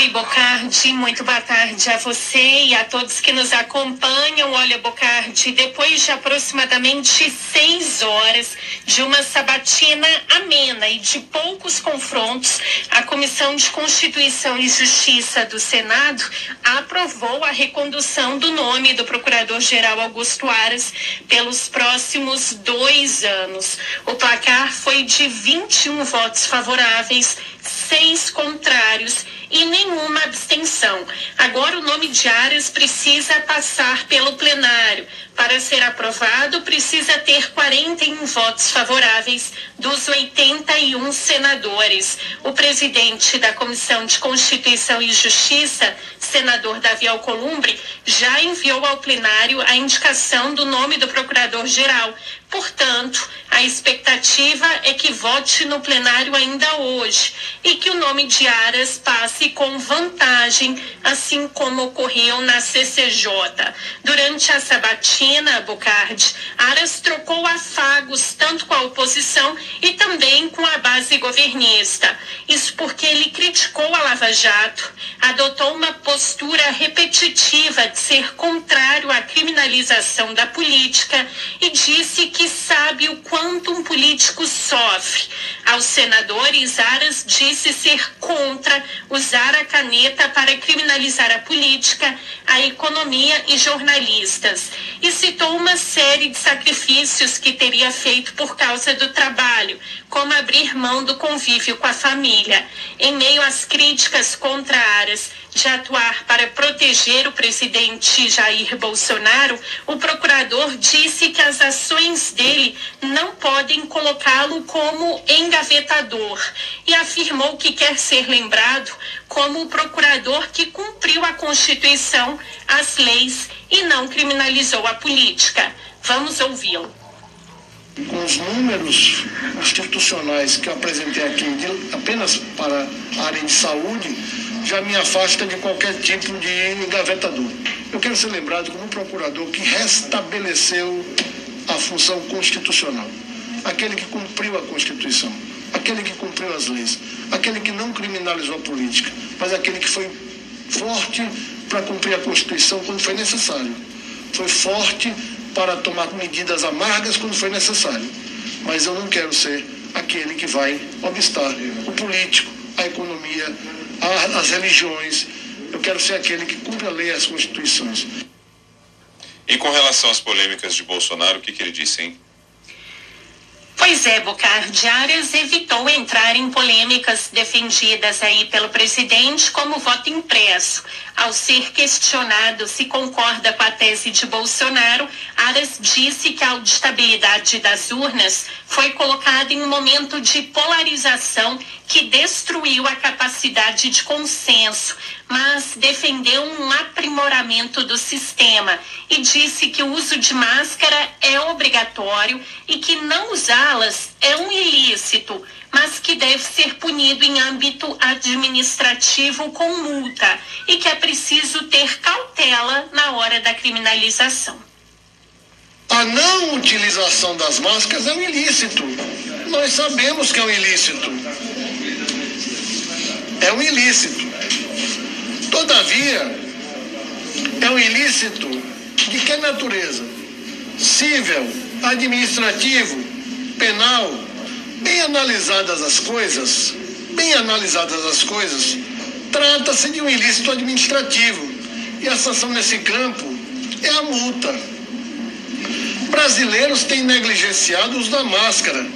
Oi, Bocardi, muito boa tarde a você e a todos que nos acompanham. Olha, Bocardi, depois de aproximadamente seis horas de uma sabatina amena e de poucos confrontos, a Comissão de Constituição e Justiça do Senado aprovou a recondução do nome do Procurador-Geral Augusto Aras pelos próximos dois anos. O placar foi de 21 votos favoráveis, seis contrários e nenhuma abstenção. Agora o nome de Aras precisa passar pelo plenário. Para ser aprovado, precisa ter 41 votos favoráveis dos 81 senadores. O presidente da Comissão de Constituição e Justiça, senador Davi Alcolumbre, já enviou ao plenário a indicação do nome do procurador-geral. Portanto, a expectativa é que vote no plenário ainda hoje e que o nome de Aras passe com vantagem, assim como ocorreu na CCJ. Durante a sabatina, Bocardi, Aras trocou afagos tanto com a oposição e também com a base governista. Isso porque ele criticou a Lava Jato, adotou uma postura repetitiva de ser contrário à criminalização da política e disse que que sabe o quanto um político sofre. Aos senadores, Aras disse ser contra usar a caneta para criminalizar a política, a economia e jornalistas. E citou uma série de sacrifícios que teria feito por causa do trabalho, como abrir mão do convívio com a família. Em meio às críticas contra Aras, de atuar para proteger o presidente Jair Bolsonaro, o procurador disse que as ações dele não podem colocá-lo como engavetador e afirmou que quer ser lembrado como o procurador que cumpriu a Constituição, as leis e não criminalizou a política. Vamos ouvi-lo. Com os números institucionais que eu apresentei aqui apenas para a área de saúde, já me afasta de qualquer tipo de engavetador. Eu quero ser lembrado como um procurador que restabeleceu a função constitucional, aquele que cumpriu a Constituição, aquele que cumpriu as leis, aquele que não criminalizou a política, mas aquele que foi forte para cumprir a Constituição quando foi necessário. Foi forte para tomar medidas amargas quando foi necessário. Mas eu não quero ser aquele que vai obstar o político, a economia, as religiões. Eu quero ser aquele que cumpre a lei e as constituições. E com relação às polêmicas de Bolsonaro, o que, que ele disse, hein? Pois é, Bocardi Arias evitou entrar em polêmicas defendidas aí pelo presidente como voto impresso. Ao ser questionado se concorda com a tese de Bolsonaro, Aras disse que a auditabilidade das urnas foi colocada em um momento de polarização que destruiu a capacidade de consenso, mas defendeu um aprimoramento do sistema e disse que o uso de máscara é obrigatório e que não usá-las é um ilícito mas que deve ser punido em âmbito administrativo com multa e que é preciso ter cautela na hora da criminalização. A não utilização das máscaras é um ilícito. Nós sabemos que é um ilícito. É um ilícito. Todavia, é um ilícito de que natureza? Cível, administrativo, penal, Bem analisadas as coisas, bem analisadas as coisas, trata-se de um ilícito administrativo. E a sanção nesse campo é a multa. Brasileiros têm negligenciado o uso da máscara.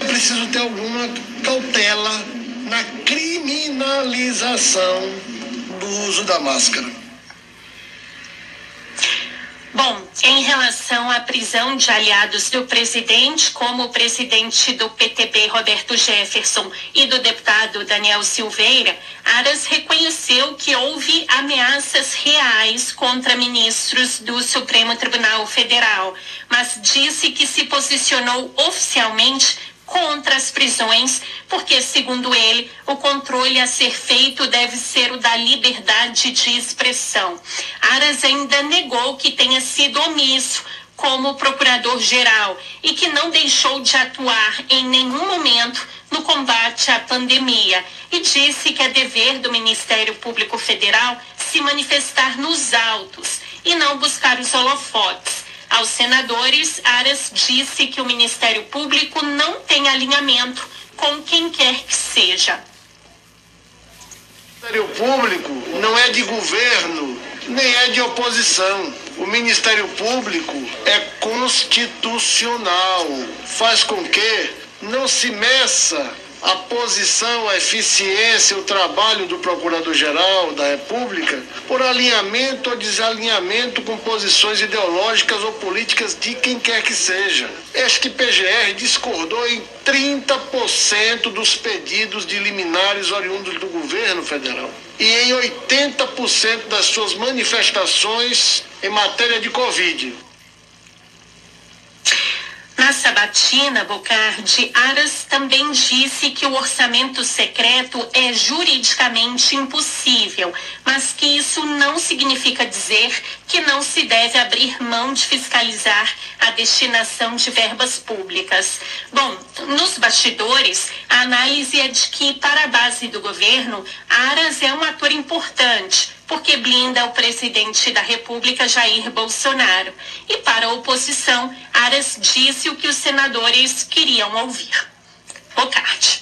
É preciso ter alguma cautela na criminalização do uso da máscara. Bom, em relação à prisão de aliados do presidente, como o presidente do PTB, Roberto Jefferson, e do deputado Daniel Silveira, Aras reconheceu que houve ameaças reais contra ministros do Supremo Tribunal Federal, mas disse que se posicionou oficialmente contra as prisões, porque, segundo ele, o controle a ser feito deve ser o da liberdade de expressão. Aras ainda negou que tenha sido omisso como procurador-geral e que não deixou de atuar em nenhum momento no combate à pandemia e disse que é dever do Ministério Público Federal se manifestar nos autos e não buscar os holofotes. Aos senadores, Aras disse que o Ministério Público não tem alinhamento com quem quer que seja. O Ministério Público não é de governo, nem é de oposição. O Ministério Público é constitucional. Faz com que não se meça a posição, a eficiência, o trabalho do Procurador-Geral da República por alinhamento ou desalinhamento com posições ideológicas ou políticas de quem quer que seja. Este PGR discordou em 30% dos pedidos de liminares oriundos do governo federal e em 80% das suas manifestações em matéria de Covid. Na sabatina, Bocardi, Aras também disse que o orçamento secreto é juridicamente impossível, mas que isso não significa dizer que não se deve abrir mão de fiscalizar a destinação de verbas públicas. Bom, nos bastidores, a análise é de que, para a base do governo, Aras é um ator importante porque blinda o presidente da República, Jair Bolsonaro. E para a oposição, Aras disse o que os senadores queriam ouvir. Bocardi.